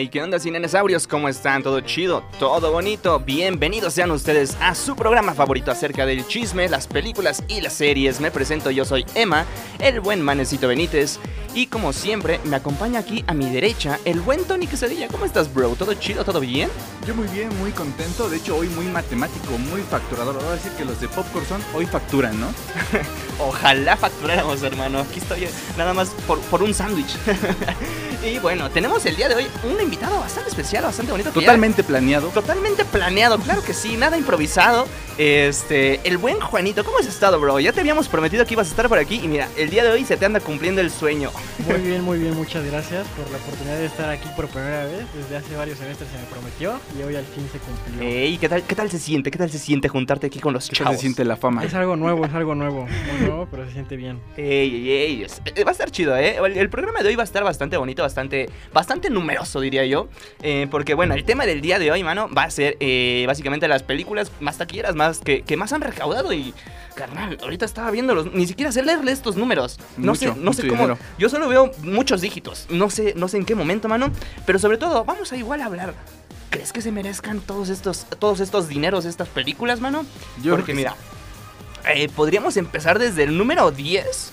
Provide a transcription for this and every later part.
Hey, ¿qué onda, cinenesaurios? ¿Cómo están? ¿Todo chido? ¿Todo bonito? Bienvenidos sean ustedes a su programa favorito acerca del chisme, las películas y las series. Me presento, yo soy Emma, el buen manecito Benítez. Y como siempre, me acompaña aquí a mi derecha el buen Tony Quesadilla. ¿Cómo estás, bro? ¿Todo chido? ¿Todo bien? Yo muy bien, muy contento. De hecho, hoy muy matemático, muy facturador. Voy a decir que los de Popcorn son hoy facturan, ¿no? Ojalá facturáramos, hermano. Aquí estoy eh, nada más por, por un sándwich. y bueno, tenemos el día de hoy un invitado bastante especial, bastante bonito. ya- Totalmente planeado. Totalmente planeado, claro que sí, nada improvisado. Este, el buen Juanito, ¿cómo has estado, bro? Ya te habíamos prometido que ibas a estar por aquí y mira, el día de hoy se te anda cumpliendo el sueño. Muy bien, muy bien, muchas gracias por la oportunidad de estar aquí por primera vez. Desde hace varios semestres se me prometió y hoy al fin se cumplió. Ey, ¿qué tal, ¿qué tal se siente? ¿Qué tal se siente juntarte aquí con los ¿Qué chavos? se siente la fama? Es algo nuevo, es algo nuevo, muy nuevo, pero se siente bien. Ey, ey, ey, eh, va a estar chido, ¿eh? El, el programa de hoy va a estar bastante bonito, bastante, bastante numeroso, diría yo. Eh, porque, bueno, el tema del día de hoy, mano, va a ser eh, básicamente las películas más taquilleras, más que, que más han recaudado. Y, carnal, ahorita estaba viéndolos, ni siquiera sé leerle estos números. No Mucho, sé, no sé cómo. dinero. Yo solo veo muchos dígitos. No sé, no sé en qué momento, mano. Pero sobre todo, vamos a igual hablar. ¿Crees que se merezcan todos estos, todos estos dineros, estas películas, mano? Yo Porque, mira, eh, podríamos empezar desde el número 10.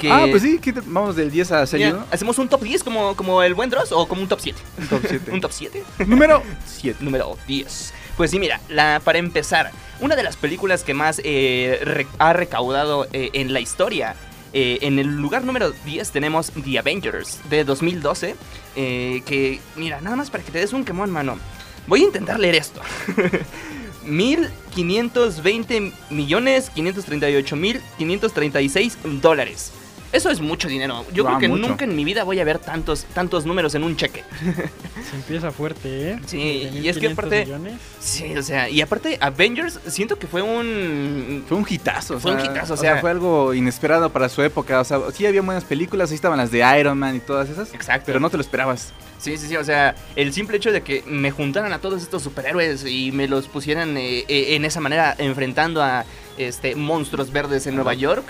Que, Ah, pues sí, ¿qué te- vamos del 10 a 6, Mira, ¿no? ¿Hacemos un top 10 como, como el buen Dross o como un top 7? Un top 7. ¿Un top 7? Número 7. Número 10. Pues sí, mira, la, para empezar, una de las películas que más eh, re- ha recaudado eh, en la historia. eh, en el lugar número 10 tenemos The Avengers de 2012. eh, que, mira, nada más para que te des un quemón, mano. Voy a intentar leer esto. 1.520 millones 538 mil 536 dólares. Eso es mucho dinero. Yo creo que mucho. nunca en mi vida voy a ver tantos, tantos números en un cheque. Se empieza fuerte, ¿eh? Sí, y es que 1500 aparte- millones. Sí, o sea, y aparte Avengers siento que fue un... Fue un hitazo. Fue un hitazo, o sea- fue algo inesperado para su época. O sea, sí había buenas películas, ahí estaban las de Iron Man y todas esas. Exacto. Pero no te lo esperabas. Sí, sí, sí, o sea, el simple hecho de que me juntaran a todos estos superhéroes y me los pusieran eh, eh, en esa manera enfrentando a este monstruos verdes en Nueva York,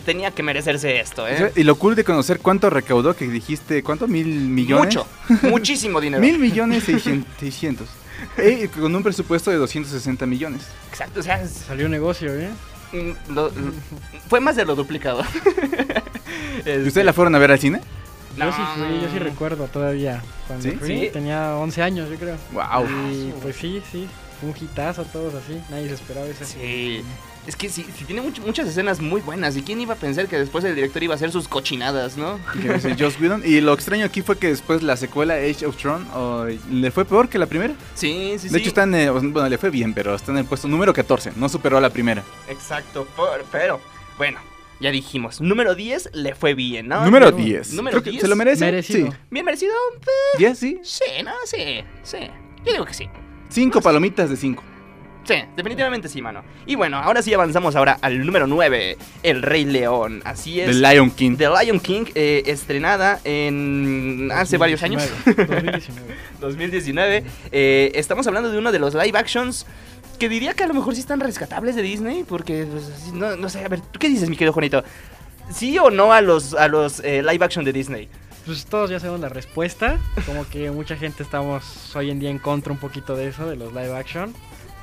tenía que merecerse esto, ¿eh? Y lo cool de conocer cuánto recaudó, que dijiste, ¿cuánto? ¿Mil millones? Mucho, muchísimo dinero. Mil millones seiscien- seiscientos. Eh, con un presupuesto de 260 millones. Exacto, o sea, es- Salió negocio, ¿eh? mm, lo- lo- fue más de lo duplicado. ¿Y ¿Ustedes la fueron a ver al cine? Yo sí fui, yo sí recuerdo todavía. Cuando ¿Sí? fui, Sí. tenía 11 años, yo creo. Wow. Y pues sí, sí, un hitazo todos así. Nadie se esperaba eso. Sí. Es que sí, sí tiene much- muchas escenas muy buenas. ¿Y quién iba a pensar que después el director iba a hacer sus cochinadas, no? Y lo extraño aquí fue que después la secuela Age of Tron oh, le fue peor que la primera. Sí, sí, sí. De hecho, está en, eh, bueno, le fue bien, pero está en el puesto número 14. No superó a la primera. Exacto, por- pero bueno, ya dijimos, número 10 le fue bien, ¿no? número pero- 10. número Creo que 10. ¿Se lo merece? Merecido. Sí. Bien merecido. 10, sí. Sí, no, sí, sí. Yo digo que sí. 5 palomitas de 5. Sí, definitivamente sí, mano. Y bueno, ahora sí avanzamos ahora al número 9, El Rey León. Así es. The Lion King. The Lion King, eh, estrenada en hace varios años. 2019. 2019. Eh, estamos hablando de uno de los live actions que diría que a lo mejor sí están rescatables de Disney, porque pues, no, no sé, a ver, ¿tú qué dices, mi querido Juanito? ¿Sí o no a los, a los eh, live action de Disney? Pues todos ya sabemos la respuesta. Como que mucha gente estamos hoy en día en contra un poquito de eso, de los live action.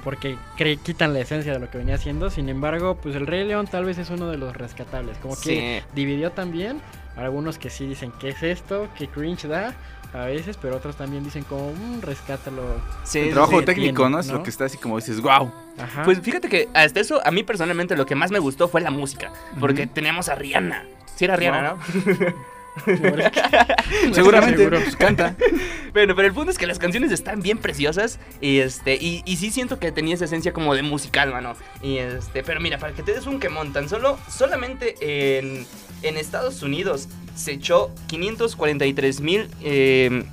Porque cre- quitan la esencia de lo que venía haciendo. Sin embargo, pues el Rey León tal vez es uno de los rescatables. Como que Sí. dividió también. Algunos que sí dicen, ¿qué es esto? ¿Qué cringe da? A veces, pero otros también dicen como, mmm, rescátalo. Sí, el trabajo técnico, tiene, ¿no? Es ¿no? lo que está así como dices, wow. Ajá. Pues fíjate que hasta eso, a mí personalmente lo que más me gustó fue la música. Porque teníamos a Rihanna. Sí era Rihanna, ¿no? Seguramente, Seguro. pues canta. Bueno, pero el punto es que las canciones están bien preciosas y este y, y sí siento que tenía esa esencia como de musical, mano. Y este, pero mira, para que te des un quemón, tan solo solamente en, en Estados Unidos se echó 543 mil eh,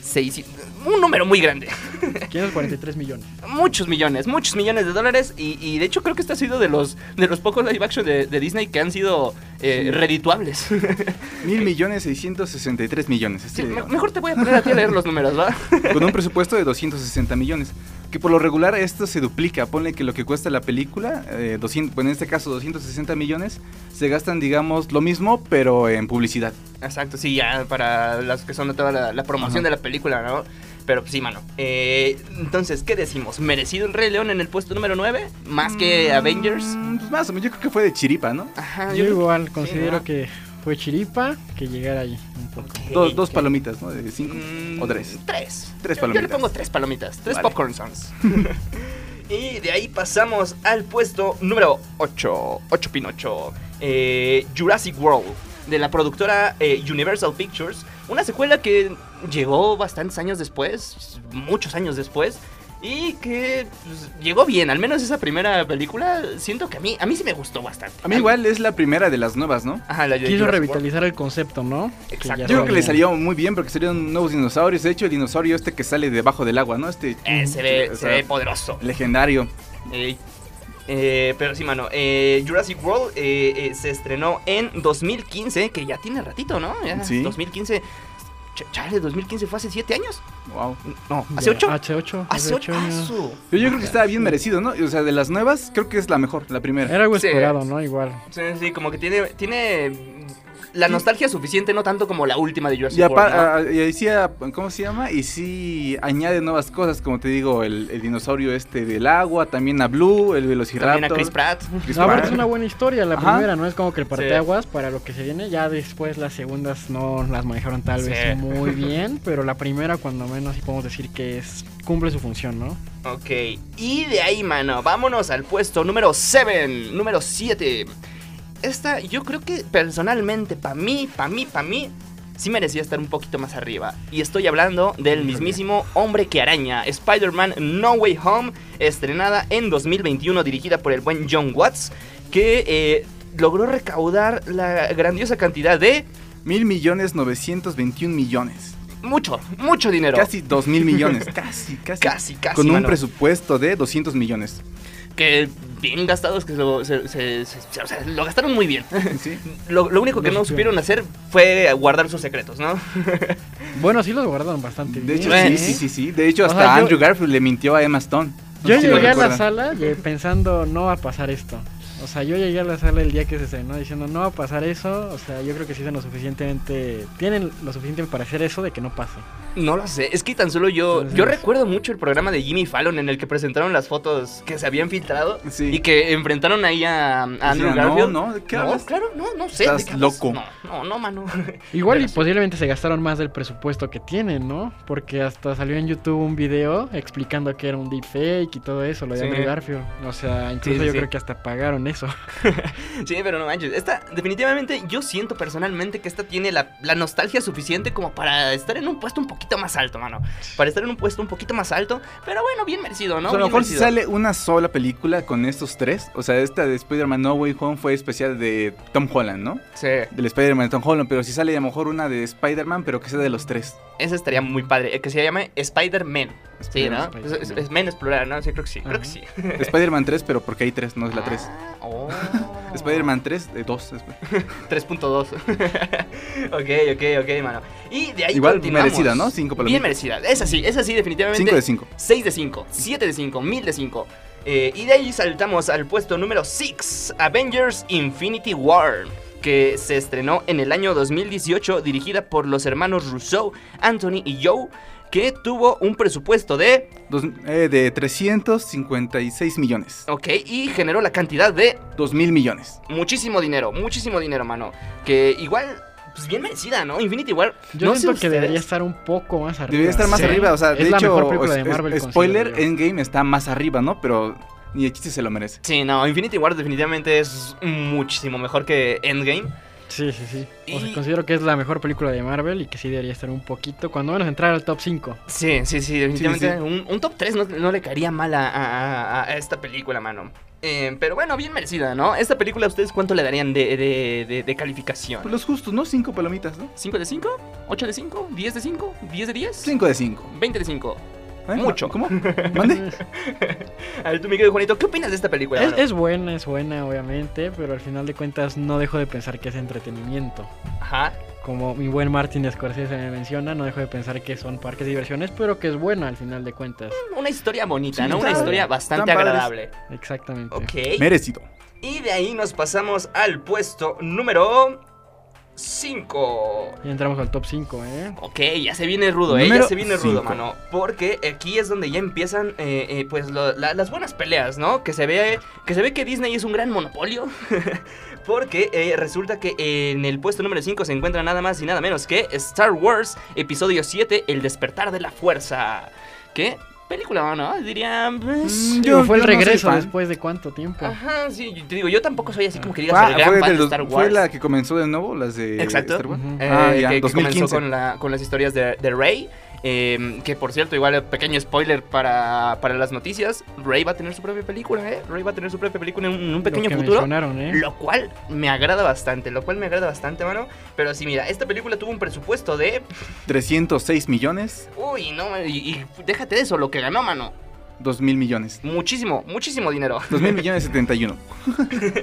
seis- un número muy grande. 543 millones. Muchos millones, muchos millones de dólares. Y, y de hecho creo que este ha sido de los, de los pocos live action de, de Disney que han sido eh, redituables. Mil millones, 663 millones. este, Sí, me- digamos. mejor te voy a poner a ti a leer los números, ¿va? con un presupuesto de 260 millones. Que por lo regular esto se duplica. Ponle que lo que cuesta la película, eh, 200, bueno, en este caso 260 millones, se gastan, digamos, lo mismo, pero en publicidad. Exacto, sí, ya para las que son de toda la, la promoción Ajá. de la película, ¿no? Pero sí, mano. Eh, entonces, ¿qué decimos? ¿Merecido el Rey León en el puesto número 9? ¿Más que Mm, Avengers? Pues más o menos, yo creo que fue de chiripa, ¿no? Ajá, Yo igual considero que fue chiripa que llegara ahí un poco. Dos, dos palomitas, ¿no? De cinco Mm, o tres. Tres. Tres Yo- Yo le palomitas. pongo tres palomitas. Tres Vale. popcorn songs. y de ahí pasamos al puesto número 8. 8 Pinocho. Eh, Jurassic World. De la productora eh, Universal Pictures. Una secuela que llegó bastantes años después. Muchos años después. Y que pues, llegó bien. Al menos esa primera película. Siento que a mí, a mí sí me gustó bastante. A mí igual es la primera de las nuevas, ¿no? Ajá, la de Quiso Jurassic revitalizar el concepto, ¿no? Exacto. Yo creo que le salió muy bien porque salieron nuevos dinosaurios. De hecho, el dinosaurio este que sale debajo del agua, ¿no? Este. Eh, se ve, o se ve poderoso. legendario. Ey. Eh, pero sí, mano, eh, Jurassic World eh, eh, se estrenó en 2015, que ya tiene ratito, ¿no? Ya, Sí. 2015. Ch- Chale, 2015 fue hace 7 años. Wow. No, ¿hace Ya, 8? Hace 8. Hace 8 años. Pero yo creo que estaba bien merecido, ¿no? O sea, de las nuevas, creo que es la mejor, la primera. Era algo Sí. esperado, ¿no? Igual. Sí, sí, como que tiene, tiene la nostalgia suficiente, no tanto como la última de Jurassic Y, World. ¿no? a- y decía, ¿cómo se llama? Y sí añade nuevas cosas, como te digo, el, el dinosaurio este del agua, también a Blue, el velociraptor. También a Chris Pratt. Chris No, Pratt. es una buena historia la Ajá. primera, ¿no? Es como que el parteaguas para lo que se viene. Ya después las segundas no las manejaron tal Sí. vez muy bien, pero la primera cuando menos sí podemos decir que es cumple su función, ¿no? Ok, y de ahí, mano, vámonos al puesto número 7, número 7. Esta, yo creo que personalmente, para mí, para mí, para mí, sí merecía estar un poquito más arriba. Y estoy hablando del mismísimo Hombre que Araña, Spider-Man No Way Home, estrenada en 2021, dirigida por el buen John Watts, que eh, logró recaudar la grandiosa cantidad de Mil millones novecientos veintiún millones. mucho, mucho dinero. Casi dos mil millones. casi, casi. casi, casi. Con un mano. presupuesto de 200 millones. que bien gastados, que lo, se- se- se- o sea, lo gastaron muy bien. Sí. Lo, lo único que no supieron. hacer fue guardar sus secretos, ¿no? Bueno, sí los guardaron bastante De bien. hecho, Bueno, sí, ¿eh? sí, sí, sí. De hecho, O hasta sea, yo- Andrew Garfield le mintió a Emma Stone. No Yo llegué a la sala pensando, no va a pasar esto. O sea, yo llegué a la sala el día que se estrenó diciendo, no va a pasar eso. O sea, yo creo que sí son lo suficientemente... Tienen lo suficiente para hacer eso de que no pase. No lo sé, es que tan solo yo, Entonces- yo recuerdo mucho el programa de Jimmy Fallon en el que presentaron las fotos que se habían filtrado Sí. y que enfrentaron ahí a, a Andrew no, Garfield. no, ¿de qué no, hablas? claro, no, no sé. Estás loco. No, no, no, mano. Igual y sí. posiblemente se gastaron más del presupuesto que tienen, ¿no? Porque hasta salió en YouTube un video explicando que era un deepfake y todo eso, lo de Sí. Andrew Garfield. O sea, incluso sí, yo sí. creo que hasta pagaron eso. Sí, pero no manches. Esta, definitivamente, yo siento personalmente que esta tiene la, la nostalgia suficiente como para estar en un puesto un poquito más alto, mano. Para estar en un puesto un poquito más alto. Pero bueno, bien merecido, ¿no? O sea, a lo mejor si sale una sola película con estos tres. O sea, esta de Spider-Man No Way Home fue especial de Tom Holland, ¿no? Sí, Del Spider-Man de Tom Holland. Pero si sale a lo mejor una de Spider-Man, pero que sea de los tres. Esa estaría muy padre. El que se llame Spider-Man. Sí, ¿no? Spider-Man, Es, es, es men es plural, ¿no? Sí, creo que sí. Creo que sí. Spider-Man 3, pero porque hay tres, no es la 3. Ah, oh. Spider-Man 3, de 2. 3.2. ok, ok, ok, mano. Y de ahí Igual continuamos. merecida, ¿no? Cinco Bien palomitas. merecida. Esa sí, esa sí, definitivamente. 5 de 5. 6 de 5, 7 de 5, 1000 de 5. Eh, y de ahí saltamos al puesto número 6, Avengers Infinity War, que se estrenó en el año 2018, dirigida por los hermanos Rousseau, Anthony y Joe, que tuvo un presupuesto de, Dos- eh, de 356 millones. ok, y generó la cantidad de 2 mil millones. muchísimo dinero, muchísimo dinero, mano, que igual, pues bien merecida, ¿no? Infinity War, Yo no sé siento que ustedes. debería estar un poco más arriba. Debería estar más Sí. arriba. O sea, Es de la hecho, mejor película de Marvel, spoiler. Endgame está más arriba, ¿no? Pero ni de chiste se lo merece. Sí, no, Infinity War definitivamente es muchísimo mejor que Endgame. Sí, sí, sí. O sea, considero que es la mejor película de Marvel y que sí debería estar un poquito, cuando menos entrar al top 5. Sí, sí, sí, definitivamente. sí. Un, un top 3 no, no le caería mal a, a- a esta película, mano. Eh, pero bueno, bien merecida, ¿no? Esta película, ¿ustedes cuánto le darían de, de, de- de calificación? Pues los justos, ¿no? Cinco palomitas, ¿no? ¿5 de 5? ¿8 de 5? ¿10 de 5? ¿10 de 10? Cinco de cinco. 20 de 5. ¿Eh? Mucho. ¿Cómo? ¿Mande? A ver, tú, mi querido Juanito, ¿qué opinas de esta película? Es, buena, es buena, obviamente, pero al final de cuentas no dejo de pensar que es entretenimiento. Ajá. Como mi buen Martin Scorsese me menciona, no dejo de pensar que son parques de diversiones, pero que es buena al final de cuentas. Una historia bonita, Sí, ¿no? Una historia bastante agradable. Exactamente. Ok. Merecido. Y de ahí nos pasamos al puesto número 5. Y entramos al top 5, ¿eh? Ok, ya se viene rudo, ¿eh? Ya se viene rudo, mano. Porque aquí es donde ya empiezan, eh, eh, pues, lo- la- las buenas peleas, ¿no? Que se ve que, se ve que Disney es un gran monopolio. porque eh, resulta que en el puesto número 5 se encuentra nada más y nada menos que Star Wars Episodio 7, El despertar de la fuerza. ¿Qué? Película, ¿no? Diría... pues, Mm, Digo, Yo- fue el no regreso fan. después de cuánto tiempo. Ajá, sí, yo te digo, yo tampoco soy así como que digas Ah, el gran fue, fan de Star Wars. fue la que comenzó de nuevo, las de Exacto. Star Wars. Ujú. Eh, Ah, ya, que, que 2015. comenzó con, la, con las historias de, de Rey. Eh, que por cierto, igual pequeño spoiler para, para las noticias. Rey va a tener su propia película, ¿eh? Rey va a tener su propia película en un, en un Lo pequeño que futuro. mencionaron, ¿eh? Lo cual me agrada bastante, lo cual me agrada bastante, mano. Pero sí, mira, esta película tuvo un presupuesto de... 306 millones, Uy, no, y, y déjate de eso, lo que ganó, mano. 2 mil millones. Muchísimo, muchísimo dinero. 2 mil millones 71.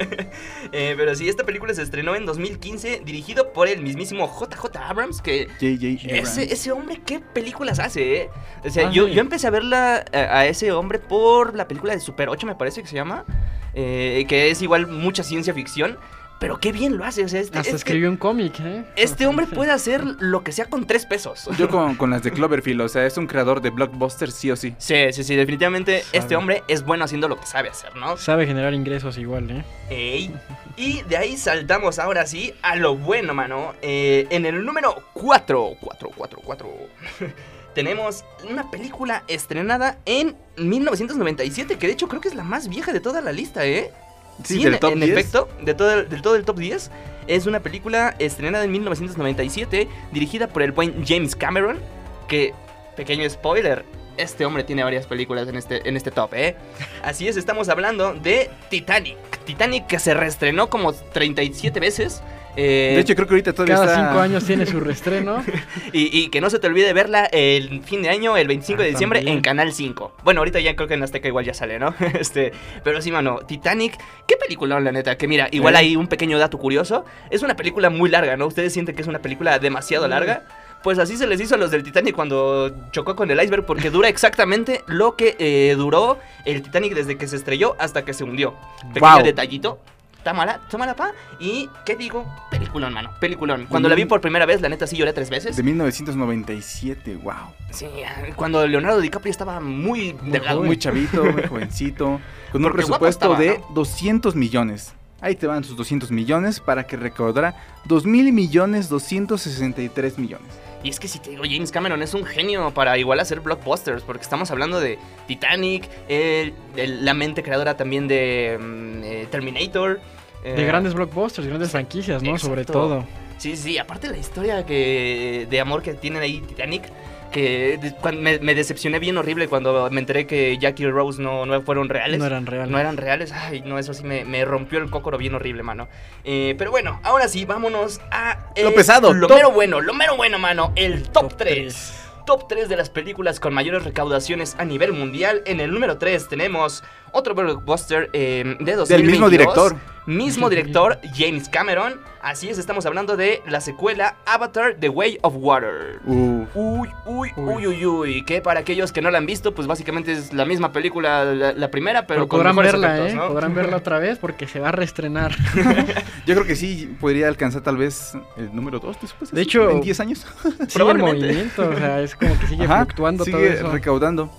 Eh, pero sí, esta película se estrenó en 2015, dirigido por el mismísimo JJ Abrams, que J.J. Abrams. Ese, ese hombre, ¿qué películas hace, eh? O sea, Ah, yo, sí. yo empecé a verla a, a ese hombre por la película de Super 8, me parece que se llama. eh, que es igual mucha ciencia ficción. Pero qué bien lo hace. O sea, este, Hasta este- escribió un cómic, ¿eh? este hombre puede hacer lo que sea con tres pesos. Yo con, con las de Cloverfield, o sea, es un creador de blockbusters sí o sí. Sí, sí, sí, definitivamente Sabe. este hombre es bueno haciendo lo que sabe hacer, ¿no? Sabe generar ingresos igual, ¿eh? Ey. Y de ahí saltamos ahora sí a lo bueno, mano. Eh, en el número 4, 4, 4, 4, tenemos una película estrenada en 1997, que de hecho creo que es la más vieja de toda la lista, ¿eh? Sí, Sí, del en, top en 10. efecto, de todo, el- del todo el top 10. Es una película estrenada en 1997, dirigida por el buen James Cameron, que, pequeño spoiler, este hombre tiene varias películas en este, en este top, ¿eh? Así es, estamos hablando de Titanic. Titanic que se reestrenó como 37 veces. Eh, De hecho, creo que ahorita todavía Cada está... cinco años tiene su reestreno. y, y que no se te olvide verla el fin de año, el 25 de Ah, diciembre, también. en Canal 5. Bueno, ahorita ya creo que en Azteca igual ya sale, ¿no? este, pero sí, mano, Titanic, qué película, la neta. Que mira, igual ¿Eh? hay un pequeño dato curioso. Es una película muy larga, ¿no? ¿Ustedes sienten que es una película demasiado Mm. larga? Pues así se les hizo a los del Titanic cuando chocó con el iceberg, porque dura exactamente lo que eh, duró el Titanic desde que se estrelló hasta que se hundió. Pequeño Wow. detallito. Tómala, tómala, pa. Y, ¿qué digo? Peliculón, mano. Peliculón. Cuando la vi por primera vez, la neta sí lloré tres veces. De 1997, wow. Sí, cuando Leonardo DiCaprio estaba muy delgado. Muy chavito, muy jovencito. Con un Porque presupuesto estaba, de ¿no? 200 millones. Ahí te van sus 200 millones para que recaudara 2 mil millones 263 millones. Y es que si te digo, James Cameron es un genio para igual hacer blockbusters, porque estamos hablando de Titanic, el- el- la mente creadora también de mm, eh, Terminator. Eh, De grandes blockbusters, grandes franquicias, ¿no? Sobre todo. Sí, sí, aparte la historia que de amor que tienen ahí Titanic, que me, me decepcioné bien horrible cuando me enteré que Jackie y Rose no, no fueron reales. No eran reales. No eran reales. Ay, no, eso sí me, me rompió el cócoro bien horrible, mano. Eh, pero bueno, ahora sí, vámonos a... Lo eh, pesado, Lo top- mero bueno, lo mero bueno, mano. El top, Top 3. tres. Top 3 de las películas con mayores recaudaciones a nivel mundial. En el número 3 tenemos otro blockbuster eh, de 2022. Del mismo director. Mismo director, James Cameron. Así es, estamos hablando de la secuela Avatar The Way of Water. Uf. Uy, uy, Uy. uy, uy. Que para aquellos que no la han visto, pues básicamente es la misma película, la, la primera, pero, Pero con podrán verla, efectos, ¿eh? ¿no? Podrán verla otra vez porque se va a reestrenar. Yo creo que sí podría alcanzar tal vez el número 2 después. De hecho- en 10 años. Sigue Probablemente. movimiento, o sea, es como que sigue Ajá, fluctuando todo sigue eso. recaudando.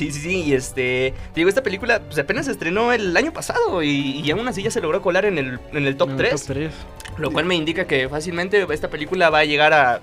Sí, sí, sí. Y este. te Digo, esta película pues apenas se estrenó el año pasado y, y aún así ya se logró colar en el, en el top En el 3. Top 3. Lo cual me indica que fácilmente esta película va a llegar a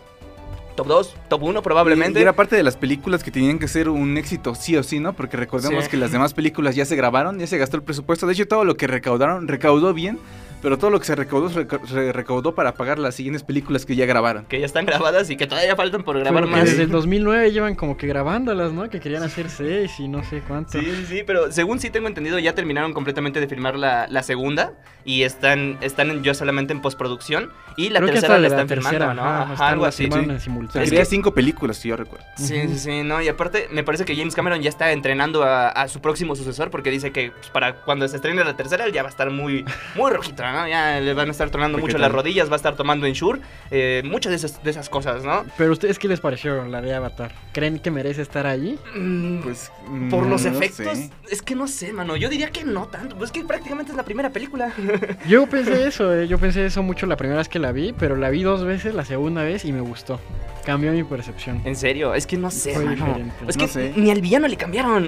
top 2, top 1 probablemente. Y era parte de las películas que tenían que ser un éxito sí o sí, ¿no? Porque recordemos Sí. que las demás películas ya se grabaron, ya se gastó el presupuesto. De hecho, todo lo que recaudaron, recaudó bien. Pero todo lo que se recaudó se reca- se recaudó para pagar las siguientes películas que ya grabaron. Que ya están grabadas y que todavía faltan por grabar Pero que más. desde el 2009 llevan como que grabándolas, ¿no? Que querían hacer seis y no sé cuánto. Sí, sí, sí, pero según sí tengo entendido, ya terminaron completamente de filmar la, la segunda y están, están en- yo solamente en postproducción y la Creo tercera la están tercera, filmando, ¿no? ajá, Ajá, están- algo así. sí. en simultáneo. Que- cinco películas, si yo recuerdo. Sí, sí, sí, no, y aparte me parece que James Cameron ya está entrenando a, a su próximo sucesor porque dice que pues, para cuando se estrene la tercera él ya va a estar muy, muy rojito, ¿no? Ya le van a estar tronando ¿Qué mucho tal? las rodillas, va a estar tomando Ensure, eh, muchas de esas, de esas cosas, ¿no? Pero ustedes, ¿qué les pareció la de Avatar? ¿Creen que merece estar allí? Mm, Pues, por mm, los no efectos, sé. es que no sé, mano, yo diría que no tanto, pues es que prácticamente es la primera película. Yo pensé eso, eh, yo pensé eso mucho la primera vez que la vi, pero la vi dos veces, la segunda vez y me gustó. Cambió mi percepción. En serio, es que no sé, Fue mano. diferente. Es No que sé. ni al villano le cambiaron.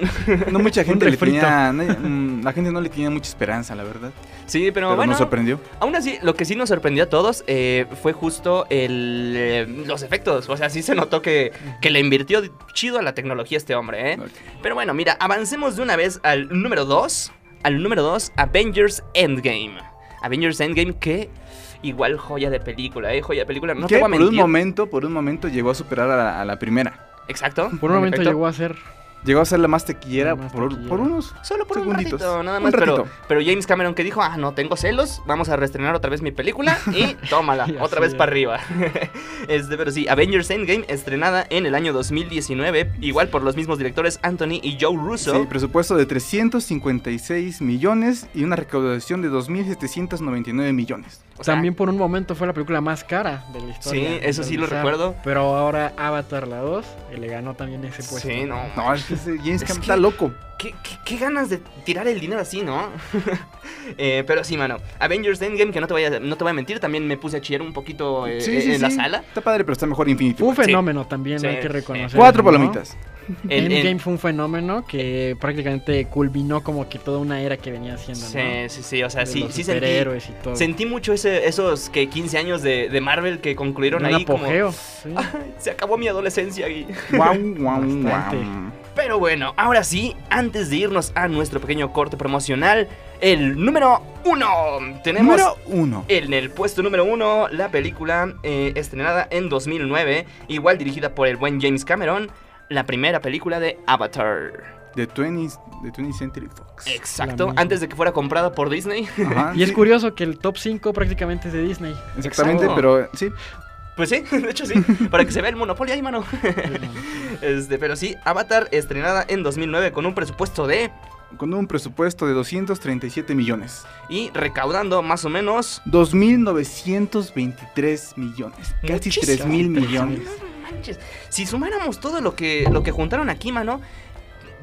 No mucha gente le tenía, no- mm, la gente no le tenía mucha esperanza, la verdad. Sí, pero, Pero bueno. nos sorprendió. Aún así, lo que sí nos sorprendió a todos eh, fue justo el, eh, los efectos. O sea, sí se notó que, que le invirtió chido a la tecnología este hombre, ¿eh? Pero bueno, mira, avancemos de una vez al número 2. Al número 2, Avengers Endgame. Avengers Endgame que igual joya de película, ¿eh? Joya de película. No que te voy a por un mentir. momento, por un momento llegó a superar a la, a la primera. Exacto. Por un en momento efecto. llegó a ser... Llegó a ser la más tequillera, La más por, unos Solo por segunditos. un ratito, nada más. Pero, ratito. pero James Cameron que dijo, ah, no, tengo celos, vamos a reestrenar otra vez mi película y tómala, Y otra vez es. para arriba. este, pero sí, Avengers Endgame, estrenada en el año 2019, igual por los mismos directores Anthony y Joe Russo. Sí, presupuesto de 356 millones y una recaudación de 2.799 millones. O sea, También por un momento fue la película más cara de la historia. Sí, eso sí lo recuerdo. Pero ahora Avatar la 2 eh, le ganó también ese puesto. Sí, no. No, es que ese James Es Cameron que- está loco. ¿Qué, qué, qué ganas de tirar el dinero así, ¿no? Eh, pero sí, mano. Avengers Endgame, que no te, vaya, no te voy a mentir, también me puse a chillar un poquito eh, Sí, sí, en la sala. Está padre, pero está mejor Infinity Fue un fenómeno también, Sí, hay que reconocer. Cuatro ¿no? palomitas. El- el- Endgame fue un fenómeno que prácticamente culminó como que toda una era que venía haciendo, Sí, ¿no? sí, sí, o sea, De sí, los sí sentí, superhéroes y todo. sentí mucho ese, esos que 15 años de, de Marvel que concluyeron un ahí como... apogeo. sí. Se acabó mi adolescencia y... Guau, guau, Bastante. Pero bueno, ahora sí, antes de irnos a nuestro pequeño corte promocional, el número uno. Tenemos Número uno. en el puesto número uno la película eh, estrenada en 2009, igual dirigida por el buen James Cameron, la primera película de Avatar. De 20, de 20th Century Fox. Exacto, antes de que fuera comprada por Disney. Ajá, Y es curioso que el top 5 prácticamente es de Disney. Exactamente, Exacto. pero sí. Pues sí, de hecho sí, para que se vea el monopolio ahí, mano. Este, pero sí, Avatar estrenada en 2009 con un presupuesto de Con un presupuesto de 237 millones. y recaudando más o menos 2.923 millones. Casi Muchísimo. 3.000 millones. No manches. Si sumáramos todo lo que, lo que juntaron aquí, mano,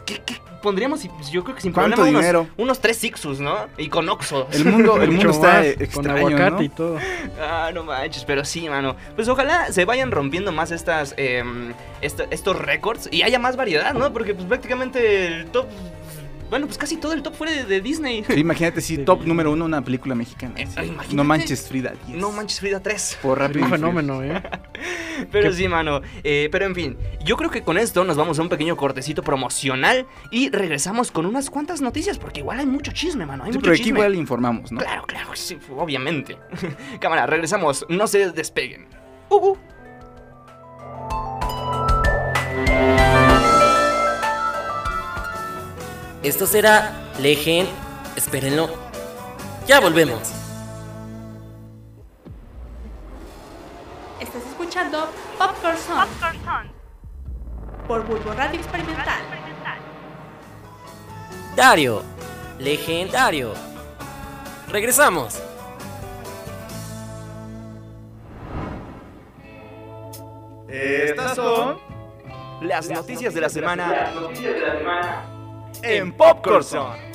¿qué, qué pondríamos? si- Yo creo que sin ¿Cuánto problema unos, dinero? unos tres Sixus, ¿no? Y con Oxo. El mundo, el mundo está más, con extraño, aguacate ¿no? y todo. Ah, no manches, pero sí, mano. Pues ojalá se vayan rompiendo más estas, em, esta- estos récords y haya más variedad, ¿no? Porque pues prácticamente el top, bueno, pues casi todo el top fue de, de Disney. Sí, imagínate si De top Disney. número uno una película mexicana. Eh, sí. No manches Frida. yes. No manches Frida 3. Por rápido. un fenómeno, ¿eh? Pero ¿Qué- sí, mano. Eh, pero en fin, yo creo que con esto nos vamos a un pequeño cortecito promocional y regresamos con unas cuantas noticias, porque igual hay mucho chisme, mano. Hay Sí, mucho pero aquí chisme. igual informamos, ¿no? Claro, claro, sí, obviamente. Cámara, regresamos. No se despeguen. Uh, uh. Esto será Legend. Espérenlo. Ya volvemos. Estás escuchando Popcorn Song por Bulbo Radio Experimental. Dario. Legendario. Regresamos. Estas son las noticias de la semana en Popcorn Zone.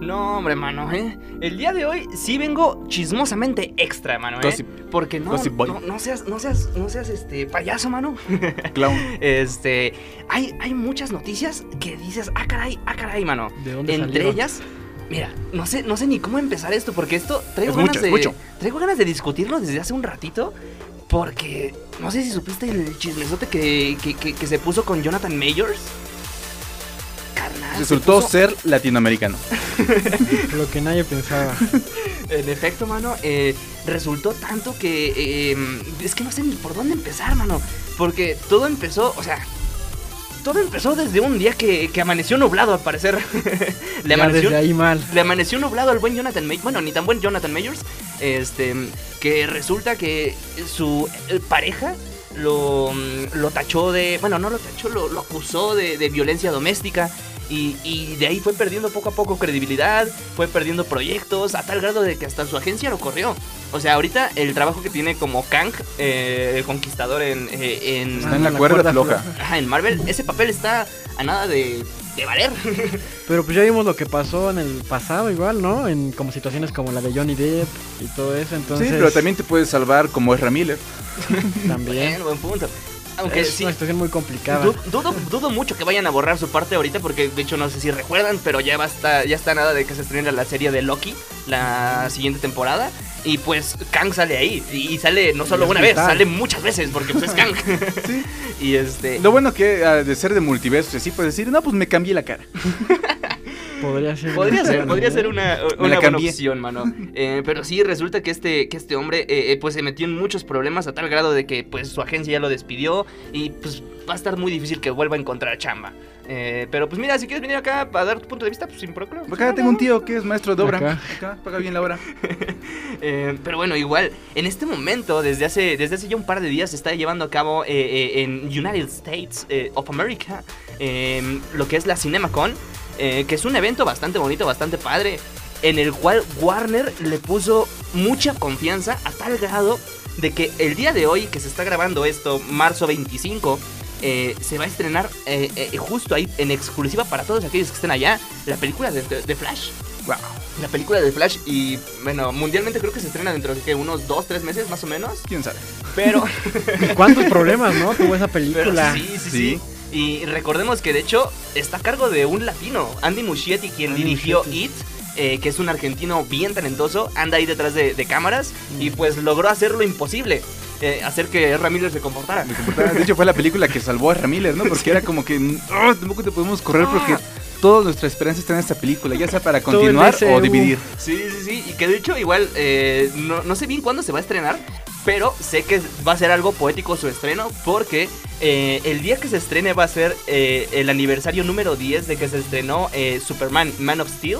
No, hombre, mano, ¿eh? El día de hoy sí vengo chismosamente extra, mano, ¿eh? Gossip. Porque no, Gossip boy. no, no seas, no seas, no seas, este, payaso, mano. Clown. Este, hay, hay muchas noticias que dices, ah, caray, ah, caray, mano. ¿De dónde Entre salieron? ellas, mira, no sé, no sé ni cómo empezar esto, porque esto traigo Es ganas mucho, de. mucho. Traigo ganas de discutirlo desde hace un ratito. Porque no sé si supiste el chismesote que, que, que- que se puso con Jonathan Mayors. Carnal. se Resultó puso- ser latinoamericano. Lo que nadie pensaba. En efecto, mano, eh, resultó tanto que eh, es que no sé ni por dónde empezar, mano. Porque todo empezó, o sea, todo empezó desde un día que, que amaneció nublado, al parecer. Le Ya amaneció, desde ahí mal. le amaneció nublado al buen Jonathan Mayors. Bueno, ni tan buen Jonathan Mayors. Este, que resulta que su eh, pareja lo, mm, lo tachó de. Bueno, no lo tachó, lo, lo acusó de, de violencia doméstica. Y, y de ahí fue perdiendo poco a poco credibilidad, fue perdiendo proyectos, a tal grado de que hasta su agencia lo corrió. O sea, ahorita el trabajo que tiene como Kang, eh, el conquistador en, eh, en, Está en la la cuerda cuerda floja. ajá, en Marvel, ese papel está a nada de, de valer. Pero pues ya vimos lo que pasó en el pasado igual, ¿no? En como situaciones como la de Johnny Depp y todo eso, entonces Sí, pero también te puedes salvar como Ezra Miller. también Bueno, buen punto. Aunque es sí, una situación muy complicada. Du- dudo, dudo mucho que vayan a borrar su parte ahorita porque de hecho no sé si recuerdan, pero ya basta, ya está nada de que se estrene la serie de Loki la siguiente temporada y pues Kang sale ahí y, sale no solo una vez, sale muchas veces porque pues es Kang. y este Lo bueno que ah, de ser de multiverso, sí puedes decir, no, pues me cambié la cara. Podría ser. Podría una ser, opción, podría ser una, una buena opción, mano. Eh, pero sí, resulta que este, que este hombre eh, eh, pues se metió en muchos problemas a tal grado de que pues su agencia ya lo despidió y pues va a estar muy difícil que vuelva a encontrar chamba. Eh, pero pues mira, si quieres venir acá para dar tu punto de vista, pues sin problema. Acá tengo un tío que es maestro de obra. Acá. Acá, paga bien la hora. Eh, pero bueno, igual, en este momento, desde hace, desde hace ya un par de días, se está llevando a cabo eh, eh, en United States eh, of America eh, lo que es la CinemaCon, eh, que es un evento bastante bonito, bastante padre, en el cual Warner le puso mucha confianza a tal grado de que el día de hoy, que se está grabando esto, marzo 25, eh, se va a estrenar eh, eh, justo ahí en exclusiva para todos aquellos que estén allá la película de, de- de Flash. Wow. La película de Flash y bueno, mundialmente creo que se estrena dentro de ¿qué? unos 2, 3 meses más o menos. ¿Quién sabe? Pero, ¿Y ¿Cuántos problemas, no? Tuvo esa pero película. sí, sí, sí, Sí. Y recordemos que de hecho está a cargo de un latino, Andy Muschietti, quien Andy dirigió Muschietti. It. eh, que es un argentino bien talentoso, anda ahí detrás de, de cámaras y pues logró hacer lo imposible, eh, hacer que Miller se comportara. De hecho, fue la película que salvó a Ramírez, ¿no? Porque era como que "Oh, tampoco te podemos correr porque toda nuestra esperanza está en esta película, ya sea para continuar o dividir. Sí, sí, sí. Y que de hecho igual, eh, no, no sé bien cuándo se va a estrenar, pero sé que va a ser algo poético su estreno, porque eh, el día que se estrene va a ser eh, el aniversario número 10 de que se estrenó eh, Superman Man of Steel.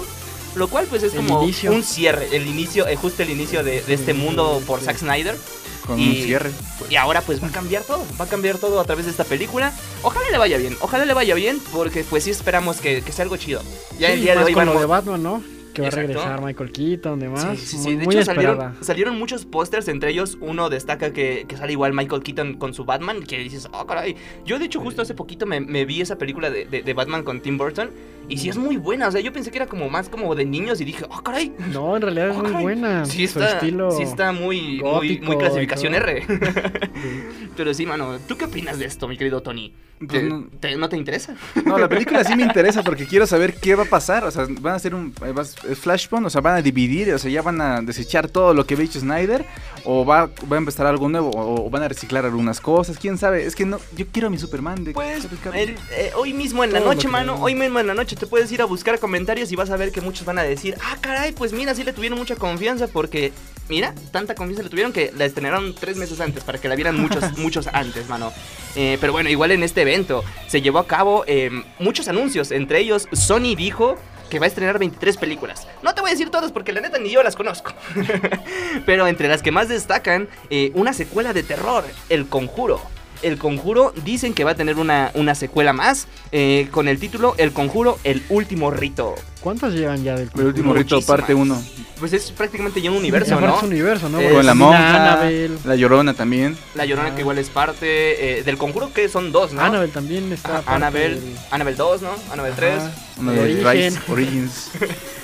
Lo cual pues es El como inicio. un cierre, el inicio, justo el inicio de, de este mundo por Zack Snyder. Con Y- un cierre. pues. Y ahora pues va a cambiar todo, va a cambiar todo a través de esta película. Ojalá le vaya bien, ojalá le vaya bien, porque pues sí esperamos que, que sea algo chido. Ya el día de hoy con van lo de Batman, ¿no? Que va Exacto. a regresar Michael Keaton, demás. Sí, sí, sí. Muy, De muy hecho, salieron, salieron muchos pósters, entre ellos uno destaca que, que sale igual Michael Keaton con su Batman, que dices, oh, caray. Yo, de hecho, justo hace poquito me, me vi esa película de, de- de Batman con Tim Burton, y sí es muy buena. O sea, yo pensé que era como más como de niños, y dije, oh, caray. No, en realidad es oh, muy caray". buena. Sí Su está, estilo. sí está muy, muy, gótico muy y clasificación. R. Pero sí, mano, ¿tú qué opinas de esto, mi querido Tony? Pues ¿Te- no- te- ¿No te interesa? No, la película sí me interesa porque quiero saber qué va a pasar. O sea, van a hacer un eh, Flashpoint, o sea, van a dividir, o sea, ya van a desechar todo lo que había hecho Snyder, o va, va a empezar algo nuevo, o, o van a reciclar algunas cosas, quién sabe. Es que no, yo quiero a mi Superman de Pues eh, hoy mismo en la Todo noche, mano, hoy mismo en la noche te puedes ir a buscar comentarios y vas a ver que muchos van a decir, ah, caray, pues mira, sí le tuvieron mucha confianza porque, mira, tanta confianza le tuvieron que la estrenaron tres meses antes para que la vieran muchos, muchos antes, mano. Eh, pero bueno, igual en este evento se llevó a cabo eh, muchos anuncios, entre ellos Sony dijo que va a estrenar 23 películas. No te voy a decir todas porque la neta ni yo las conozco. Pero entre las que más destacan, eh, una secuela de terror, El Conjuro. El Conjuro dicen que va a tener una, una secuela más eh, con el título El Conjuro, el último rito. ¿Cuántas llevan ya del El último rito, muchísimas. parte 1. Pues es prácticamente ya un universo, Aparte ¿no? es un universo, ¿no? Eh, Con la monja, Annabelle. la llorona también. La Llorona Ah. que igual es parte eh, del Conjuro que son dos, ¿no? Annabelle también está. Aparte Annabelle, del- Annabelle 2, ¿no? Annabelle 3. Ajá. Una El de origen. Rise Origins.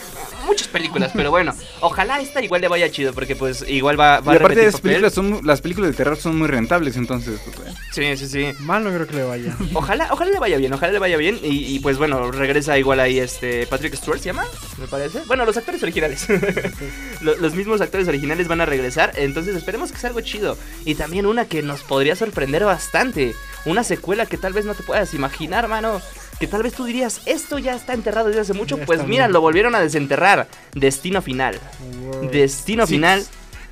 muchas películas, pero bueno, ojalá esta igual le vaya chido, porque pues igual va, va Y a aparte repetir las películas, son, las películas de terror son muy rentables, entonces, pues, bueno. Sí, sí, sí. Mal no creo que le vaya. Ojalá, ojalá le vaya bien, ojalá le vaya bien. Y, y, pues bueno, regresa igual ahí este Patrick Stewart, ¿se llama? Me parece. Bueno, los actores originales. Lo- los mismos actores originales van a regresar. Entonces esperemos que sea algo chido. Y también una que nos podría sorprender bastante. Una secuela que tal vez no te puedas imaginar, mano. Que tal vez tú dirías, esto ya está enterrado desde hace mucho. Ya Pues mira, bien. lo volvieron a desenterrar. Destino final. Wow. Destino final.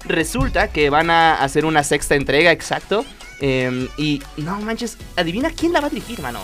Resulta que van a hacer una sexta entrega, exacto. eh, y no manches, adivina quién la va a dirigir, mano.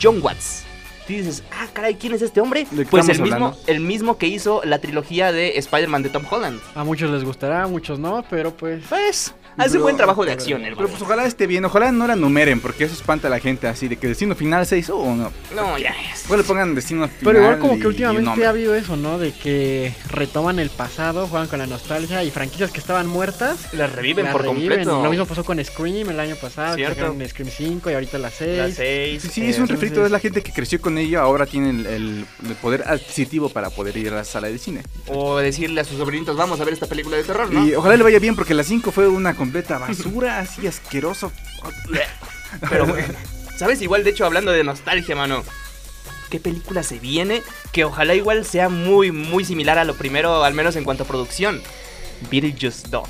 John Watts. Tú dices, ah, caray, ¿quién es este hombre? ¿De qué Pues el mismo, el mismo que hizo la trilogía de Spider-Man de Tom Holland. A muchos les gustará, a muchos no, pero pues. Pues, hace Pero- buen trabajo de pero- acción, Pero hermano. pues ojalá esté bien, ojalá no la numeren, porque eso espanta a la gente así, de que destino final se hizo o no. No, ya es. Ojalá le pongan destino final. Pero igual como y- que un últimamente ha habido eso, ¿no? De que retoman el pasado, juegan con la nostalgia y franquicias que estaban muertas. Las reviven las por reviven. completo. Lo mismo pasó con Scream el año pasado, sacaron Scream 5 y ahorita la 6. Las seis. Sí, sí, eh, es un entonces- refrito, es la gente que creció con ello, ahora tiene el, el- el poder adquisitivo para poder ir a la sala de cine. O decirle a sus sobrinitos, vamos a ver esta película de terror, ¿no? Y ojalá le vaya bien, porque la 5 fue una completa basura, así asqueroso. Pero bueno, ¿sabes? Igual, de hecho, hablando de nostalgia, mano. ¿Qué película se viene? Que ojalá igual sea muy, muy similar a lo primero, al menos en cuanto a producción. Beetlejuice 2.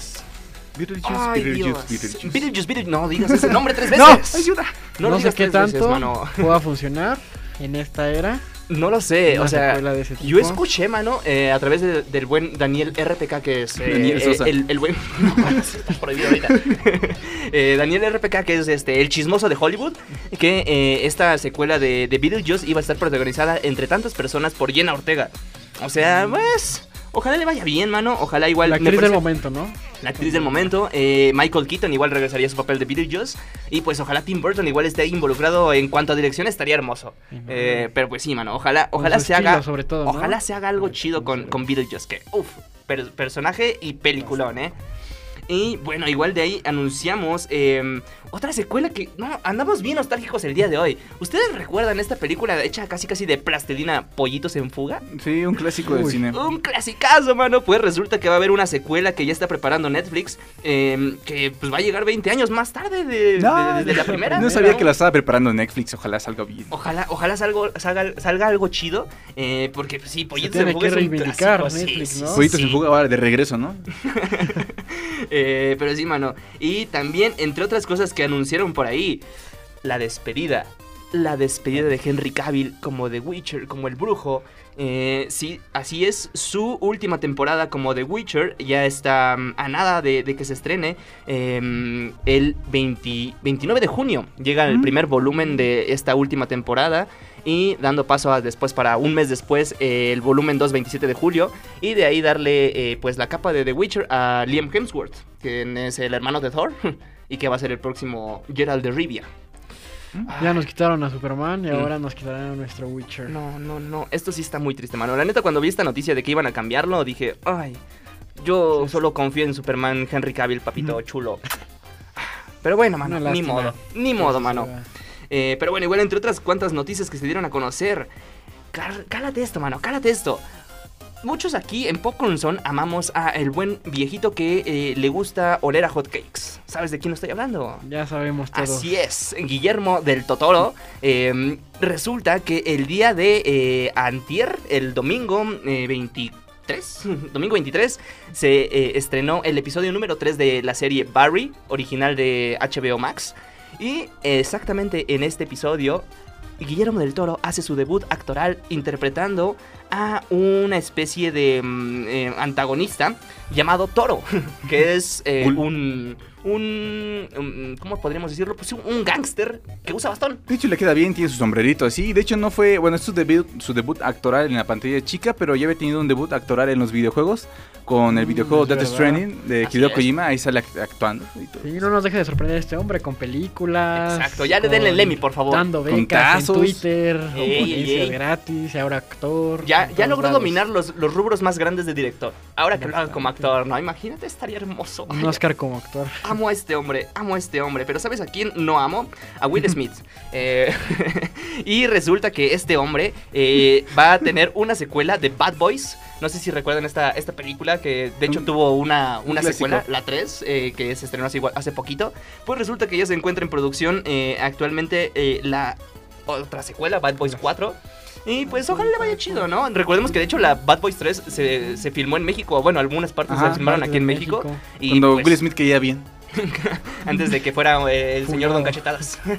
Beetlejuice, Ay, Beetlejuice. Beetlejuice. Beetlejuice, Beetlejuice. No digas ese nombre tres ¡No! veces. ¡Ayuda! No, No, lo sé digas qué tres veces, tanto mano. pueda funcionar en esta era. No lo sé, Una o sea, secuela de ese yo escuché, mano, eh, a través de- del buen Daniel RPK, que es eh, Daniel eh, Sosa. el, el buen... No, eso está prohibido ahorita. Eh, Daniel RPK, que es este el chismoso de Hollywood, que eh, esta secuela de, de Beetlejuice iba a estar protagonizada entre tantas personas por Jenna Ortega. O sea, pues... Ojalá le vaya bien, mano. Ojalá igual... la actriz del momento, ¿no? la actriz del momento, eh, Michael Keaton igual regresaría a su papel de Beetlejuice. Y pues ojalá Tim Burton igual esté involucrado en cuanto a dirección, estaría hermoso. Eh, pero pues sí, mano, ojalá, ojalá se estilo, haga. sobre todo, ¿no? Ojalá se haga algo chido con, con Beetlejuice. Que, uff, personaje y peliculón, eh. Y bueno, igual de ahí anunciamos eh, otra secuela que. No, andamos bien nostálgicos el día de hoy. ¿Ustedes recuerdan esta película hecha casi casi de plastilina Pollitos en Fuga? Sí, un clásico del Uy. cine. Un clasicazo, mano. Pues resulta que va a haber una secuela que ya está preparando Netflix. eh, que pues va a llegar 20 años más tarde de, No, de- de la primera. No sabía que la estaba preparando Netflix, ojalá salga bien. Ojalá, ojalá salga, salga, salga algo chido. eh, porque pues, sí, Pollitos en Fuga que es un clásico, Netflix, Pollitos sí. en fuga de regreso, ¿no? Eh, pero sí, mano. Y también, entre otras cosas que anunciaron por ahí, la despedida. La despedida de Henry Cavill como The Witcher, como el brujo. Eh, sí, así es. Su última temporada como The Witcher ya está mm, a nada de, de que se estrene. eh, el 20 29 de junio llega el Mm. primer volumen de esta última temporada. Y dando paso a después para un mes después eh, el volumen 2, 27 de julio. Y de ahí darle eh, pues la capa de The Witcher a Liam Hemsworth, que es el hermano de Thor. Y que va a ser el próximo Gerald de Rivia. Ya nos quitaron a Superman y Mm. ahora nos quitarán a nuestro Witcher. No, no, no. Esto sí está muy triste, mano. La neta, cuando vi esta noticia de que iban a cambiarlo, dije, ay, yo solo confío en Superman Henry Cavill, papito chulo. Pero bueno, mano, ni modo, ni modo, mano. Eh, pero bueno, igual entre otras cuantas noticias que se dieron a conocer. Car- Cálate esto, mano, cálate esto. Muchos aquí en Popcorn Zone amamos a el buen viejito que eh, le gusta oler a hotcakes. ¿Sabes de quién estoy hablando? Ya sabemos todo. Así es, Guillermo del Totoro. eh, resulta que el día de eh, Antier, el domingo eh, 23, domingo 23, se estrenó el episodio número 3 de la serie Barry, original de HBO Max. Y exactamente en este episodio, Guillermo del Toro hace su debut actoral interpretando a una especie de mm, eh, antagonista llamado Toro, que es eh, un, un, un- ¿Cómo podríamos decirlo? Pues un, gángster que usa bastón. De hecho, le queda bien, tiene su sombrerito así. De hecho, no fue. Bueno, es su debut, su debut actoral en la pantalla chica, pero ya había tenido un debut actoral en los videojuegos. Con el Mm, videojuego Death. Stranding de Así Hideo es. Kojima. Ahí sale act- actuando. y todo. Sí, no nos deje de sorprender este hombre con películas. Exacto, ya le denle el con- Emmy, por favor. Dando Con becas tazos. en Twitter, Ey, ey, ey. gratis, ahora actor. Ya Ya, logró lados. dominar los, los rubros más grandes de director. Ahora que lo haga como actor, ¿no? Imagínate, estaría hermoso. Un Oscar como actor. Amo a este hombre, amo a este hombre, pero ¿sabes a quién no amo? A Will Smith. Eh, y resulta que este hombre eh, va a tener una secuela de Bad Boys. No sé si recuerdan esta, esta película que de hecho Un- tuvo una, un una secuela, la 3, eh, que se estrenó hace, hace poquito. Pues resulta que ya se encuentra en producción actualmente la otra secuela, Bad Boys 4. Y pues ojalá le vaya chido, ¿no? Recordemos que de hecho la Bad Boys 3 se, se filmó en México. Bueno, algunas partes Ajá, se filmaron aquí en México. Y Cuando pues, Will Smith caía bien. antes de que fuera eh, el señor Don. Cachetadas.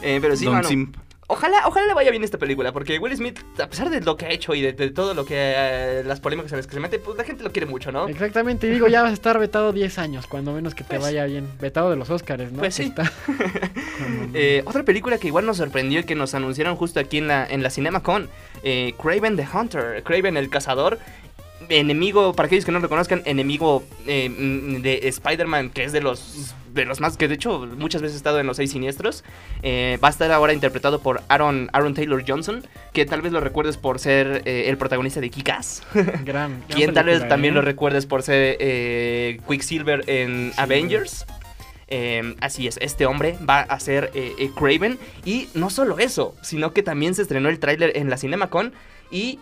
Eh, pero sí, Don mano. Simp. Ojalá, ojalá le vaya bien esta película, porque Will Smith, a pesar de lo que ha hecho y de, de todo lo que eh, las polémicas en las que se mete, pues la gente lo quiere mucho, ¿no? Exactamente, y digo, ya vas a estar vetado 10 años, cuando menos que te Pues- vaya bien. Vetado de los Oscars, ¿no? Pues sí. está- Eh, otra película que igual nos sorprendió y que nos anunciaron justo aquí en la, en la CinemaCon, eh, Craven the Hunter, Craven el cazador, enemigo, para aquellos que no lo conozcan, enemigo eh, mm, de Spider-Man, que es de los de los más que de hecho muchas veces ha estado en los seis siniestros. Eh, va a estar ahora interpretado por Aaron, Aaron Taylor Johnson, que tal vez lo recuerdes por ser eh, el protagonista de Kick-Ass. gran, gran Quien tal vez también lo recuerdes por ser eh, Quicksilver en Avengers. Así es, este hombre va a ser Craven. Y no solo eso, sino que también se estrenó el tráiler en la CinemaCon. Y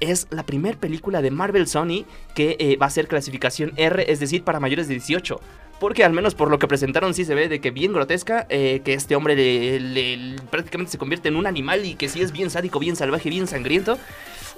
es la primera película de Marvel Sony que eh, va a ser clasificación R, es decir, para mayores de 18. Porque al menos por lo que presentaron sí se ve de que bien grotesca, eh, que este hombre le- le- prácticamente se convierte en un animal y que sí es bien sádico, bien salvaje, bien sangriento.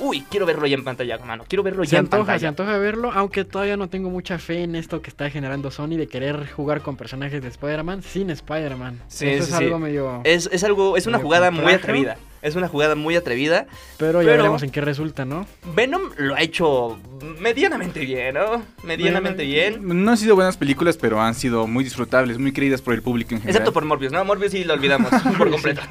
Uy, quiero verlo ya en pantalla, mano. Quiero verlo Se ya en antoja, se pantalla. antoja verlo, aunque todavía no tengo mucha fe en esto que está generando Sony de querer jugar con personajes de Spider-Man sin Spider-Man. Sí, Eso sí, es sí. algo medio... Es, es algo, es una jugada muy atrevida. Es una jugada muy atrevida. Pero ya pero- veremos en qué resulta, ¿no? Venom lo ha hecho medianamente bien, ¿no? Medianamente bien. No han sido buenas películas, pero han sido muy disfrutables, muy queridas por el público en general. Excepto por Morbius, ¿no? Morbius sí lo olvidamos por completo.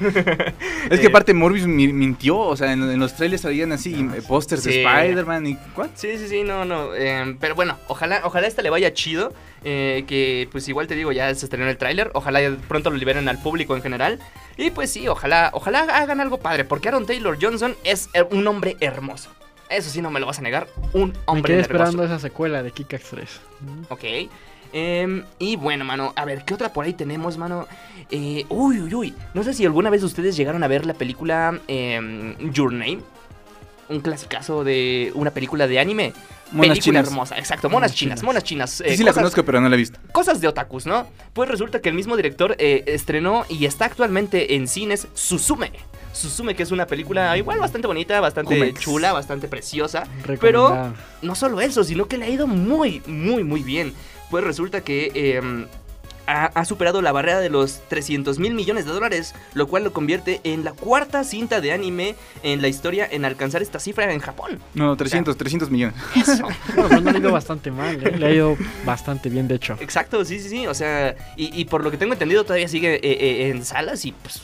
Es que Eh, aparte Morbius mi- mintió, o sea, en, en los trailers salían así eh, pósters Sí. de Spider-Man y ¿cuál? Sí, sí, sí, no, no. eh, pero bueno, ojalá, ojalá esta le vaya chido. eh, que pues igual te digo, ya se estrenó el tráiler. Ojalá pronto lo liberen al público en general. Y pues sí, ojalá, ojalá hagan algo padre. Porque Aaron Taylor Johnson es eh, un hombre hermoso. Eso sí, no me lo vas a negar. Un Me hombre quedé hermoso. esperando esa secuela de Kick-Ass 3. Ok. Em, y bueno, mano, a ver, ¿qué otra por ahí tenemos, mano? Eh, uy, uy, uy. No sé si alguna vez ustedes llegaron a ver la película em, Your Name. Un clasicazo de una película de anime. Monas película chinas. hermosa, exacto. Monas Monas chinas, chinas. monas chinas. Sí, eh, sí la cosas- conozco, pero no la he visto. Cosas de otakus, ¿no? Pues resulta que el mismo director eh, estrenó y está actualmente en cines Suzume. Suzume, que es una película igual bastante bonita, bastante chula, bastante preciosa. Pero no solo eso, sino que le ha ido muy, muy, muy bien. Pues resulta que eh, ha, ha superado la barrera de los 300 mil millones de dólares, lo cual lo convierte en la cuarta cinta de anime en la historia en alcanzar esta cifra en Japón. No, 300, 300 millones. Eso. Bueno, pues no le ha ido bastante mal, ¿eh? le ha ido bastante bien, de hecho. Exacto, sí, sí, sí. O sea, y, y por lo que tengo entendido todavía sigue eh, eh, en salas y pues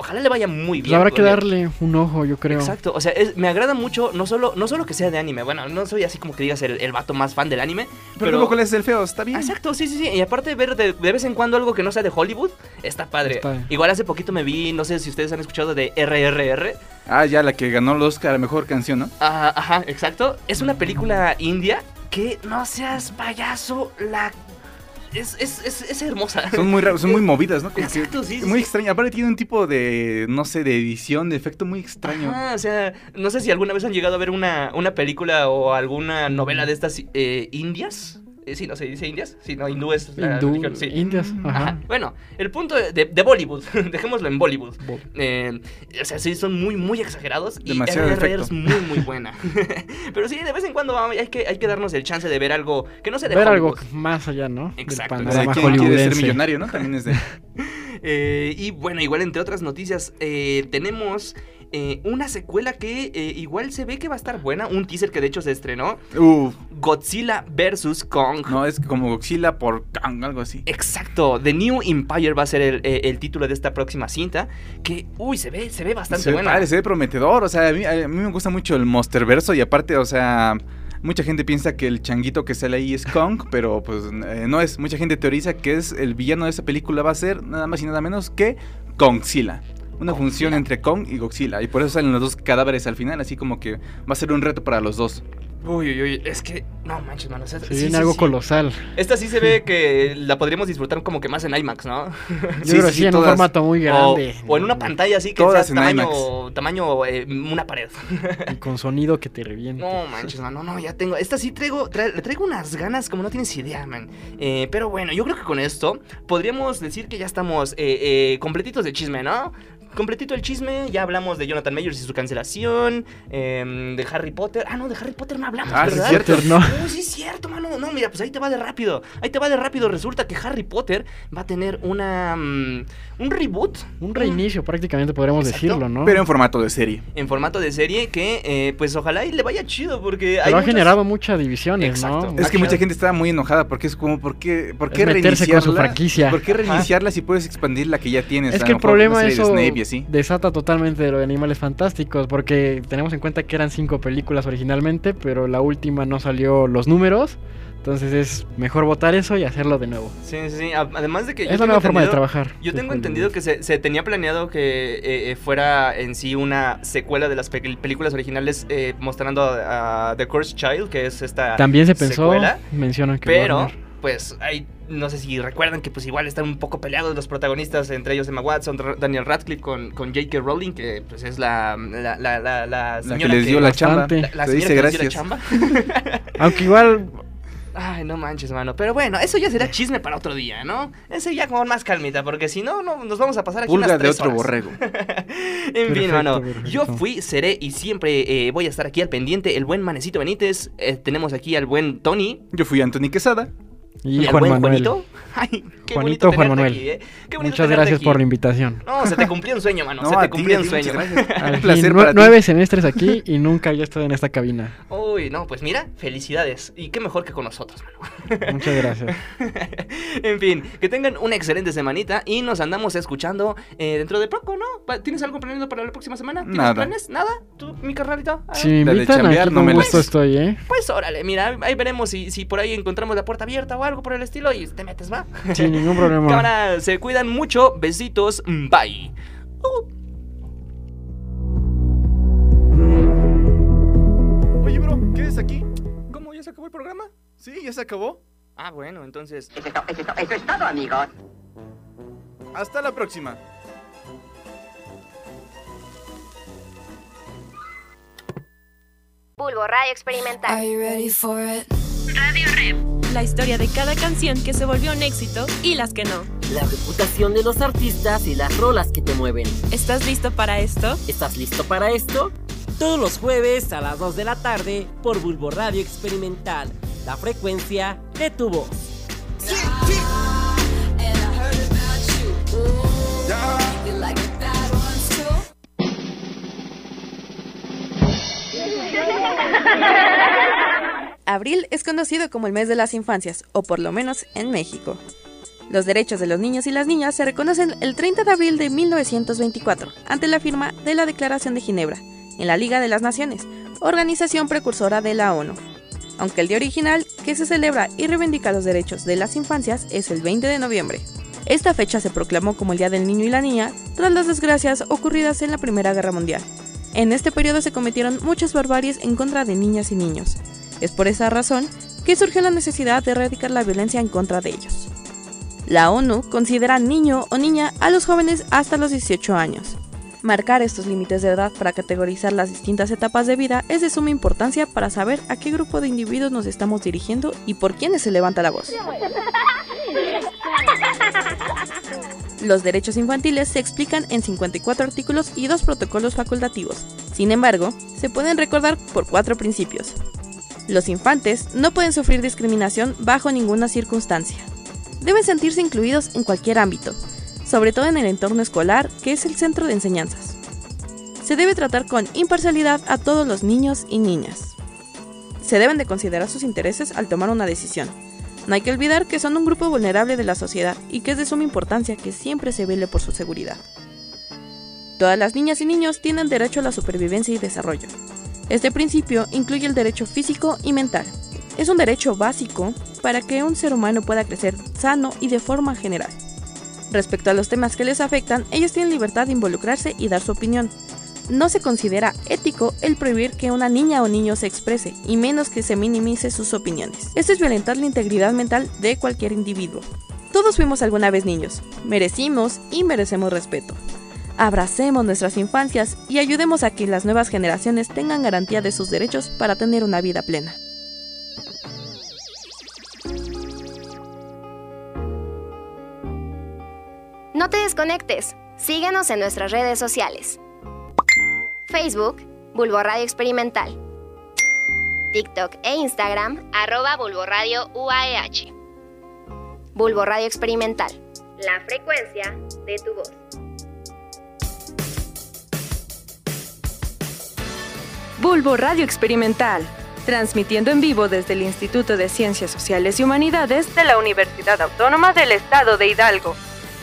ojalá le vaya muy Pues bien. habrá que darle un ojo, yo creo. Exacto, o sea, es- me agrada mucho, no solo, no solo que sea de anime, bueno, no soy así como que digas el, el vato más fan del anime, Pero, luego, ¿cuál es el feo? Está bien. Exacto, sí, sí, sí. Y aparte ver de, de vez en cuando algo que no sea de Hollywood, está padre. Está. Igual hace poquito me vi, no sé si ustedes han escuchado de RRR. Ah, ya la que ganó el Oscar a mejor canción, ¿no? Ah, ajá, exacto. Es una película india que no seas payaso, la... Es, es, es, es hermosa. Son muy raras, son muy movidas, ¿no? Como Exacto, sí, sí, Muy sí. extraña. Aparte tiene un tipo de, no sé, de edición, de efecto muy extraño. Ajá, o sea, no sé si alguna vez han llegado a ver una, una película o alguna novela de estas eh, indias. Eh, sí, no se dice indias, sí, no, hindúes. es la Hindú- religión, sí. Indias, Ajá. ajá. Bueno, el punto de, de- de Bollywood, dejémoslo en Bollywood. Bo- Eh, o sea, sí, son muy, muy exagerados. Demasiado y efecto. es muy, muy buena. Pero sí, de vez en cuando hay que, hay que darnos el chance de ver algo que no sea de Ver algo más allá, ¿no? Exacto, Del O sea, panorama ¿quién quiere ser millonario, no? También es de... Eh, y bueno, igual entre otras noticias, eh, tenemos eh, una secuela que eh, igual se ve que va a estar buena. Un teaser que de hecho se estrenó. Uf, Godzilla vs. Kong. no, es como Godzilla por Kang, algo así. Exacto, The New Empire va a ser el, eh, el título de esta próxima cinta. Que, uy, se ve, se ve bastante se ve buena. padre, se ve prometedor. O sea, a mí, a mí me gusta mucho el Monsterverso y aparte, o sea, mucha gente piensa que el changuito que sale ahí es Kong, pero pues eh, no es. Mucha gente teoriza que es el villano de esa película va a ser nada más y nada menos que Kongzilla. Una función entre Kong y Godzilla. Y por eso salen los dos cadáveres al final, así como que va a ser un reto para los dos. Uy, uy, uy, es que, no manches, mano. Se sí, viene sí, algo sí. colosal. Esta sí se ve que la podríamos disfrutar como que más en IMAX, ¿no? Yo Sí, creo sí, que sí, en un formato muy grande. o en una pantalla así que Todas sea en tamaño, tamaño eh, una pared. Y con sonido que te reviente. No manches, man, no, no, ya tengo. Esta sí traigo, tra- le traigo unas ganas como no tienes idea, man. Eh, pero bueno, yo creo que con esto podríamos decir que ya estamos eh, eh, completitos de chisme, ¿no? Completito el chisme, ya hablamos de Jonathan Majors y su cancelación, em, de Harry Potter. Ah, no, de Harry Potter no hablamos, Ah, sí, ¿verdad? es cierto. No. Uy, sí es cierto, mano. No, mira, pues ahí te va de rápido. Ahí te va de rápido. Resulta que Harry Potter va a tener una mm, un reboot. Un reinicio prácticamente podríamos Exacto. decirlo, ¿no? Pero en formato de serie. En formato de serie que, eh, pues ojalá y le vaya chido porque hay Pero ha muchas- generado muchas divisiones, Exacto. ¿no? Es que mucha gente estaba muy enojada porque es como, ¿por qué, por Es qué con su reiniciarla? franquicia. ¿Por qué reiniciarla si puedes expandir la que ya tienes? Es que el problema es así. desata totalmente de lo de Animales Fantásticos, porque tenemos en cuenta que eran cinco películas originalmente, pero la última no salió los números, entonces es mejor votar eso y hacerlo de nuevo. Sí, sí, sí. Además de que es la nueva forma de trabajar. Yo tengo entendido que se, se tenía planeado que eh, eh, fuera en sí una secuela de las pe- películas originales eh, mostrando a, a The Cursed Child, que es esta También se pensó, secuela, mencionan que pero Warner- pues hay no sé si recuerdan que pues igual están un poco peleados los protagonistas, entre ellos Emma Watson, Daniel Radcliffe con, con J.K. Rowling, que pues es la, la, la, la, la La que señora les dio la chamba. la- señora dice que les dio la gracias. chamba. Aunque igual Ay, no manches, mano. Pero bueno, eso ya será chisme para otro día, ¿no? Ese ya con más calmita, porque si no, no nos vamos a pasar aquí Pulga unas de tres otro horas. borrego. en fin, mano. perfecto. Yo fui, seré y siempre eh, voy a estar aquí al pendiente. El buen Manecito Benítez. eh, tenemos aquí al buen Tony. Yo fui Anthony Quesada. Y, Juan buen Manuel. Juanito. Ay, qué Juanito, bonito Juan Manuel. aquí, ¿eh? Qué bonito Muchas gracias aquí. por la invitación. No, se te cumplió un sueño, mano. se te cumplió un sueño. gracias. Al Un placer fin, para nue- ti. nueve semestres aquí y nunca había estado en esta cabina. Uy, no, pues mira, felicidades. Y qué mejor que con nosotros, mano. Muchas gracias. en fin, que tengan una excelente semanita y nos andamos escuchando eh, dentro de poco, ¿no? ¿Tienes algo planeado para la próxima semana? ¿Tienes Nada. planes? ¿Nada? ¿Tú, mi carnalito? Ah, Si me La de invitan, chambear aquí no me gusto estoy, ¿eh? Pues órale, mira, ahí veremos si, si por ahí encontramos la puerta abierta o algo por el estilo y te metes, ¿va? Sin ningún problema. Cámara, se cuidan mucho, besitos, bye. Oye, bro, ¿qué es aquí? ¿Cómo? ¿Ya se acabó el programa? Sí, ya se acabó. Ah, bueno, entonces... Eso es, to- eso es to- eso es todo, amigos. Hasta la próxima. Bulbo Radio Experimental. Are you ready for it? La historia de cada canción que se volvió un éxito y las que no. La reputación de los artistas y las rolas que te mueven. ¿Estás listo para esto? ¿Estás listo para esto? Todos los jueves a las 2 de la tarde por Bulbo Radio Experimental. La frecuencia de tu voz. And I heard Abril es conocido como el mes de las infancias, o por lo menos en México. Los derechos de los niños y las niñas se reconocen el 30 de abril de 1924, ante la firma de la Declaración de Ginebra, en la Liga de las Naciones, organización precursora de la ONU. Aunque el día original que se celebra y reivindica los derechos de las infancias es el 20 de noviembre. Esta fecha se proclamó como el Día del Niño y la Niña tras las desgracias ocurridas en la Primera Guerra Mundial. En este periodo se cometieron muchas barbaries en contra de niñas y niños. Es por esa razón que surgió la necesidad de erradicar la violencia en contra de ellos. La ONU considera niño o niña a los jóvenes hasta los 18 años. Marcar estos límites de edad para categorizar las distintas etapas de vida es de suma importancia para saber a qué grupo de individuos nos estamos dirigiendo y por quiénes se levanta la voz. Los derechos infantiles se explican en 54 artículos y dos protocolos facultativos. Sin embargo, se pueden recordar por cuatro principios. Los infantes no pueden sufrir discriminación bajo ninguna circunstancia. Deben sentirse incluidos en cualquier ámbito, sobre todo en el entorno escolar, que es el centro de enseñanzas. Se debe tratar con imparcialidad a todos los niños y niñas. Se deben de considerar sus intereses al tomar una decisión. No hay que olvidar que son un grupo vulnerable de la sociedad y que es de suma importancia que siempre se vele por su seguridad. Todas las niñas y niños tienen derecho a la supervivencia y desarrollo. Este principio incluye el derecho físico y mental. Es un derecho básico para que un ser humano pueda crecer sano y de forma general. Respecto a los temas que les afectan, ellos tienen libertad de involucrarse y dar su opinión. No se considera ético el prohibir que una niña o niño se exprese, y menos que se minimice sus opiniones. Esto es violentar la integridad mental de cualquier individuo. Todos fuimos alguna vez niños, merecimos y merecemos respeto. Abracemos nuestras infancias y ayudemos a que las nuevas generaciones tengan garantía de sus derechos para tener una vida plena. No te desconectes. Síguenos en nuestras redes sociales. Facebook, Bulbo Radio Experimental. TikTok e Instagram, arroba UAEH. Bulbo Radio Experimental. La frecuencia de tu voz. Bulbo Radio Experimental, transmitiendo en vivo desde el Instituto de Ciencias Sociales y Humanidades de la Universidad Autónoma del Estado de Hidalgo,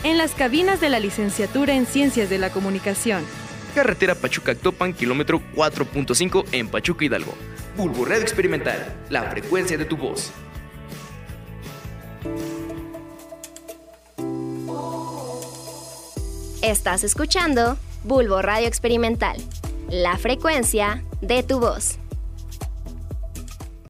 en las cabinas de la Licenciatura en Ciencias de la Comunicación. Carretera Pachuca-Actopan, kilómetro 4.5 en Pachuca, Hidalgo. Bulbo Radio Experimental, la frecuencia de tu voz. Estás escuchando Bulbo Radio Experimental, la frecuencia de tu voz.